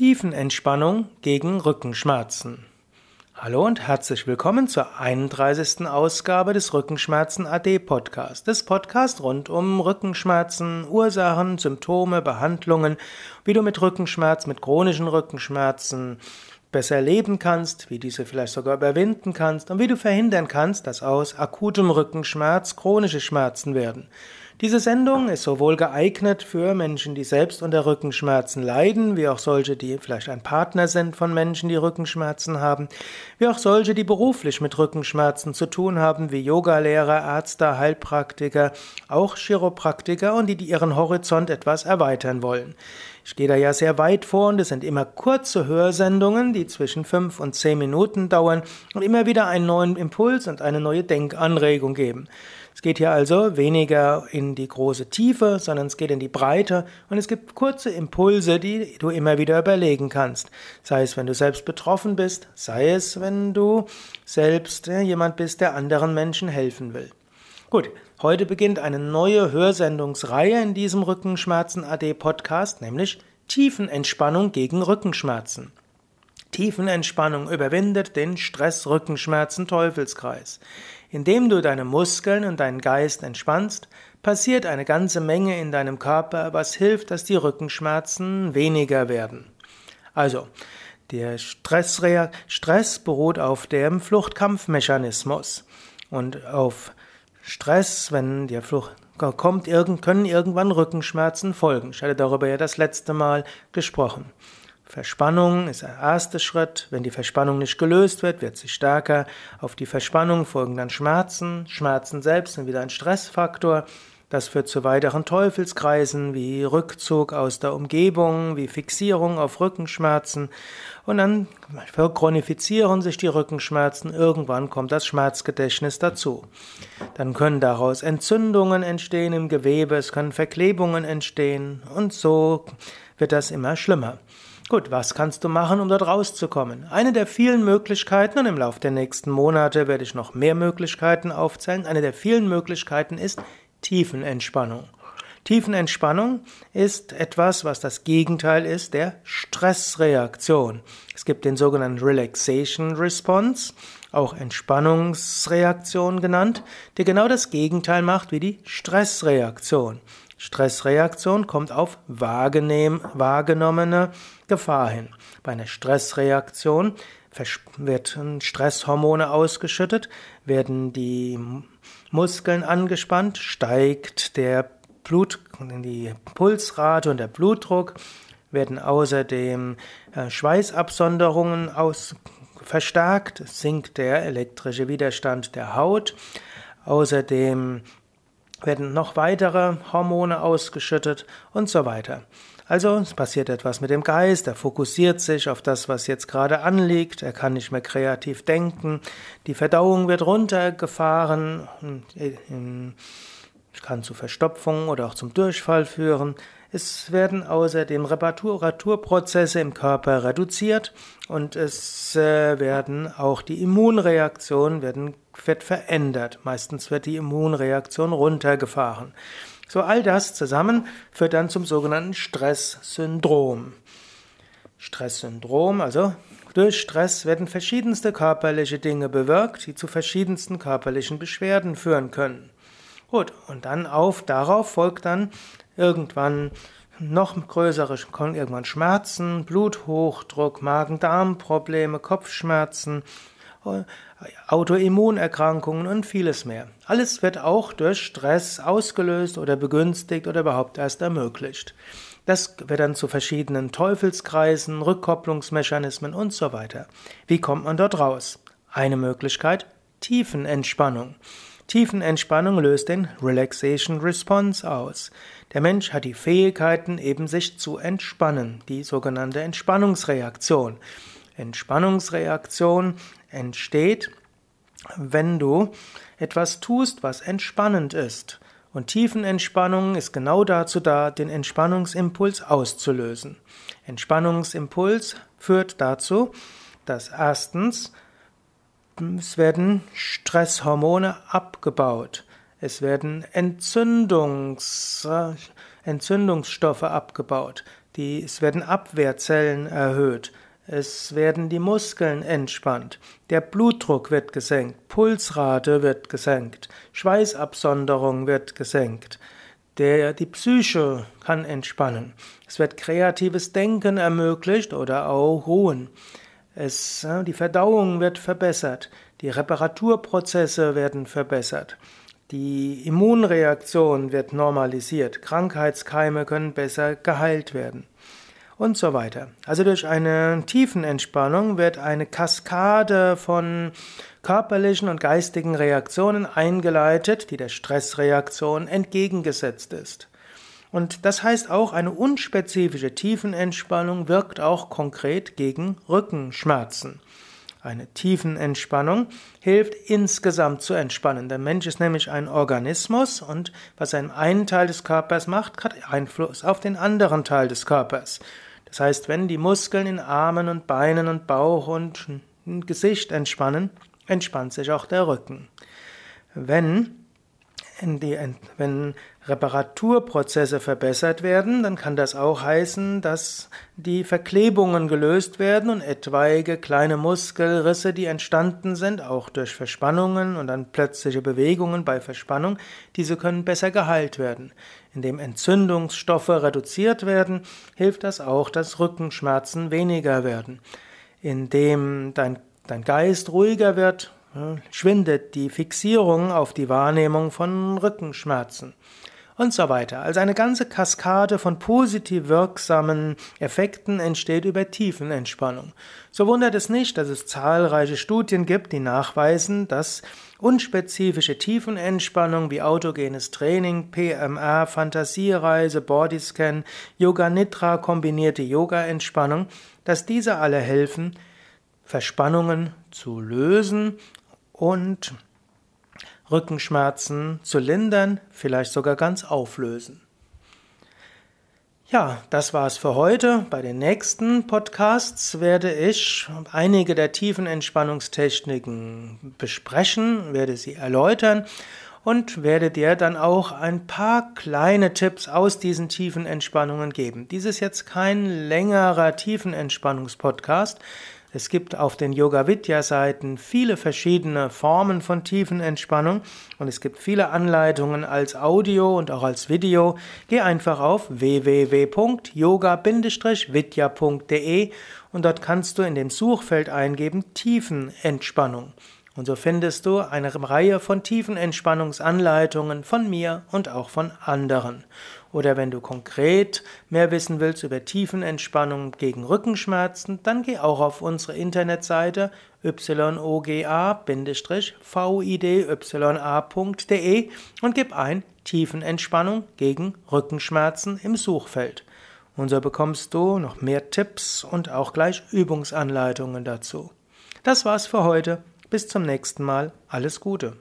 Tiefenentspannung gegen Rückenschmerzen. Hallo und herzlich willkommen zur 31. Ausgabe des Rückenschmerzen AD Podcast. Das Podcast rund um Rückenschmerzen, Ursachen, Symptome, Behandlungen, wie du mit Rückenschmerz, mit chronischen Rückenschmerzen besser leben kannst, wie diese vielleicht sogar überwinden kannst und wie du verhindern kannst, dass aus akutem Rückenschmerz chronische Schmerzen werden. Diese Sendung ist sowohl geeignet für Menschen, die selbst unter Rückenschmerzen leiden, wie auch solche, die vielleicht ein Partner sind von Menschen, die Rückenschmerzen haben, wie auch solche, die beruflich mit Rückenschmerzen zu tun haben, wie Yogalehrer, Ärzte, Heilpraktiker, auch Chiropraktiker und die, die ihren Horizont etwas erweitern wollen. Ich gehe da ja sehr weit vor und es sind immer kurze Hörsendungen, die zwischen fünf und zehn Minuten dauern und immer wieder einen neuen Impuls und eine neue Denkanregung geben. Es geht hier also weniger in die große Tiefe, sondern es geht in die Breite und es gibt kurze Impulse, die du immer wieder überlegen kannst. Sei es, wenn du selbst betroffen bist, sei es, wenn du selbst jemand bist, der anderen Menschen helfen will. Gut, heute beginnt eine neue Hörsendungsreihe in diesem Rückenschmerzen AD Podcast, nämlich Tiefenentspannung gegen Rückenschmerzen. Tiefenentspannung überwindet den Stress-Rückenschmerzen-Teufelskreis. Indem du deine Muskeln und deinen Geist entspannst, passiert eine ganze Menge in deinem Körper, was hilft, dass die Rückenschmerzen weniger werden. Also, der Stressreak Stress beruht auf dem Fluchtkampfmechanismus und auf Stress, wenn der Flucht kommt, können irgendwann Rückenschmerzen folgen. Ich hatte darüber ja das letzte Mal gesprochen. Verspannung ist der erste Schritt. Wenn die Verspannung nicht gelöst wird, wird sie stärker. Auf die Verspannung folgen dann Schmerzen. Schmerzen selbst sind wieder ein Stressfaktor. Das führt zu weiteren Teufelskreisen wie Rückzug aus der Umgebung, wie Fixierung auf Rückenschmerzen. Und dann verchronifizieren sich die Rückenschmerzen. Irgendwann kommt das Schmerzgedächtnis dazu. Dann können daraus Entzündungen entstehen im Gewebe, es können Verklebungen entstehen und so wird das immer schlimmer. Gut, was kannst du machen, um dort rauszukommen? Eine der vielen Möglichkeiten, und im Laufe der nächsten Monate werde ich noch mehr Möglichkeiten aufzählen, eine der vielen Möglichkeiten ist Tiefenentspannung. Tiefenentspannung ist etwas, was das Gegenteil ist der Stressreaktion. Es gibt den sogenannten Relaxation Response, auch Entspannungsreaktion genannt, der genau das Gegenteil macht wie die Stressreaktion. Stressreaktion kommt auf wahrgenommene Gefahr hin. Bei einer Stressreaktion werden Stresshormone ausgeschüttet, werden die Muskeln angespannt, steigt der Blut, die Pulsrate und der Blutdruck, werden außerdem äh, Schweißabsonderungen aus, verstärkt, sinkt der elektrische Widerstand der Haut, außerdem werden noch weitere Hormone ausgeschüttet und so weiter. Also es passiert etwas mit dem Geist, er fokussiert sich auf das, was jetzt gerade anliegt, er kann nicht mehr kreativ denken, die Verdauung wird runtergefahren, kann zu Verstopfungen oder auch zum Durchfall führen. Es werden außerdem Reparaturprozesse im Körper reduziert und es äh, werden auch die Immunreaktionen werden, wird verändert. Meistens wird die Immunreaktion runtergefahren. So all das zusammen führt dann zum sogenannten Stresssyndrom. Stresssyndrom, also durch Stress werden verschiedenste körperliche Dinge bewirkt, die zu verschiedensten körperlichen Beschwerden führen können. Gut, und dann auf, darauf folgt dann irgendwann noch größere, irgendwann Schmerzen, Bluthochdruck, Magen-Darm-Probleme, Kopfschmerzen, äh, Autoimmunerkrankungen und vieles mehr. Alles wird auch durch Stress ausgelöst oder begünstigt oder überhaupt erst ermöglicht. Das wird dann zu verschiedenen Teufelskreisen, Rückkopplungsmechanismen und so weiter. Wie kommt man dort raus? Eine Möglichkeit, Tiefenentspannung. Tiefenentspannung löst den Relaxation Response aus. Der Mensch hat die Fähigkeiten, eben sich zu entspannen, die sogenannte Entspannungsreaktion. Entspannungsreaktion entsteht, wenn du etwas tust, was entspannend ist. Und Tiefenentspannung ist genau dazu da, den Entspannungsimpuls auszulösen. Entspannungsimpuls führt dazu, dass erstens es werden Stresshormone abgebaut. Es werden Entzündungs, Entzündungsstoffe abgebaut. Die, es werden Abwehrzellen erhöht. Es werden die Muskeln entspannt. Der Blutdruck wird gesenkt. Pulsrate wird gesenkt. Schweißabsonderung wird gesenkt. Der, die Psyche kann entspannen. Es wird kreatives Denken ermöglicht oder auch Ruhen. Es, die Verdauung wird verbessert. Die Reparaturprozesse werden verbessert. Die Immunreaktion wird normalisiert. Krankheitskeime können besser geheilt werden und so weiter. Also durch eine Tiefenentspannung wird eine Kaskade von körperlichen und geistigen Reaktionen eingeleitet, die der Stressreaktion entgegengesetzt ist. Und das heißt auch, eine unspezifische Tiefenentspannung wirkt auch konkret gegen Rückenschmerzen. Eine Tiefenentspannung hilft insgesamt zu entspannen. Der Mensch ist nämlich ein Organismus und was er in einen Teil des Körpers macht, hat Einfluss auf den anderen Teil des Körpers. Das heißt, wenn die Muskeln in Armen und Beinen und Bauch und Gesicht entspannen, entspannt sich auch der Rücken. Wenn die, wenn Reparaturprozesse verbessert werden, dann kann das auch heißen, dass die Verklebungen gelöst werden und etwaige kleine Muskelrisse, die entstanden sind, auch durch Verspannungen und dann plötzliche Bewegungen bei Verspannung, diese können besser geheilt werden. Indem Entzündungsstoffe reduziert werden, hilft das auch, dass Rückenschmerzen weniger werden. Indem dein, dein Geist ruhiger wird, schwindet die Fixierung auf die Wahrnehmung von Rückenschmerzen und so weiter. Also eine ganze Kaskade von positiv wirksamen Effekten entsteht über Tiefenentspannung. So wundert es nicht, dass es zahlreiche Studien gibt, die nachweisen, dass unspezifische Tiefenentspannung wie autogenes Training, PMR, Fantasiereise, Bodyscan, Yoga Nidra, kombinierte Yoga-Entspannung, dass diese alle helfen, Verspannungen zu lösen und Rückenschmerzen zu lindern, vielleicht sogar ganz auflösen. Ja, das war's für heute. Bei den nächsten Podcasts werde ich einige der tiefen Entspannungstechniken besprechen, werde sie erläutern und werde dir dann auch ein paar kleine Tipps aus diesen tiefen Entspannungen geben. Dies ist jetzt kein längerer tiefen Entspannungspodcast, es gibt auf den Yoga Vidya Seiten viele verschiedene Formen von Tiefenentspannung und es gibt viele Anleitungen als Audio und auch als Video. Geh einfach auf www.yoga-vidya.de und dort kannst du in dem Suchfeld eingeben Tiefenentspannung. Und so findest du eine Reihe von Tiefenentspannungsanleitungen von mir und auch von anderen. Oder wenn du konkret mehr wissen willst über Tiefenentspannung gegen Rückenschmerzen, dann geh auch auf unsere Internetseite yoga-vidya.de und gib ein Tiefenentspannung gegen Rückenschmerzen im Suchfeld. Und so bekommst du noch mehr Tipps und auch gleich Übungsanleitungen dazu. Das war's für heute. Bis zum nächsten Mal. Alles Gute.